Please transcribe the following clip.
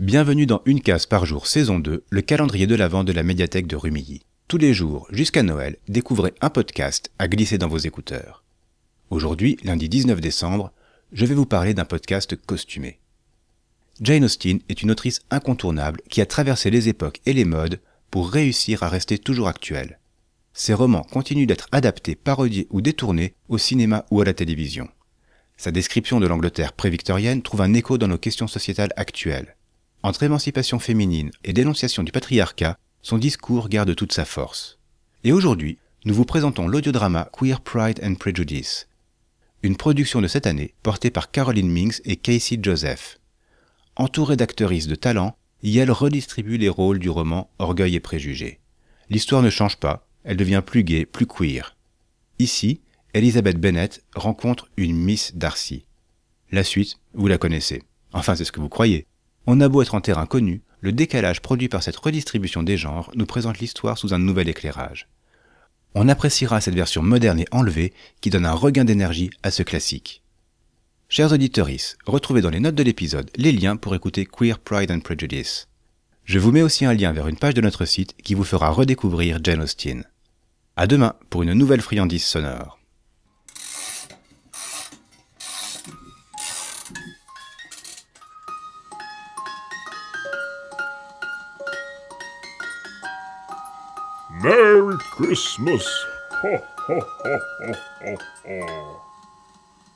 Bienvenue dans Une case par jour saison 2, le calendrier de l'Avent de la médiathèque de Rumilly. Tous les jours, jusqu'à Noël, découvrez un podcast à glisser dans vos écouteurs. Aujourd'hui, lundi 19 décembre, je vais vous parler d'un podcast costumé. Jane Austen est une autrice incontournable qui a traversé les époques et les modes pour réussir à rester toujours actuelle. Ses romans continuent d'être adaptés, parodiés ou détournés au cinéma ou à la télévision. Sa description de l'Angleterre prévictorienne trouve un écho dans nos questions sociétales actuelles. Entre émancipation féminine et dénonciation du patriarcat, son discours garde toute sa force. Et aujourd'hui, nous vous présentons l'audiodrama Queer Pride and Prejudice, une production de cette année portée par Caroline Minks et Casey Joseph. Entourée d'actrices de talent, Yale redistribue les rôles du roman Orgueil et préjugés. L'histoire ne change pas, elle devient plus gaie, plus queer. Ici, Elizabeth Bennet rencontre une Miss Darcy. La suite, vous la connaissez. Enfin, c'est ce que vous croyez. On a beau être en terrain connu, le décalage produit par cette redistribution des genres nous présente l'histoire sous un nouvel éclairage. On appréciera cette version moderne et enlevée qui donne un regain d'énergie à ce classique. Chers auditeurs, retrouvez dans les notes de l'épisode les liens pour écouter Queer Pride and Prejudice. Je vous mets aussi un lien vers une page de notre site qui vous fera redécouvrir Jane Austen. À demain pour une nouvelle friandise sonore. Merry Christmas! Ho, ho, ho, ho, ho, ho.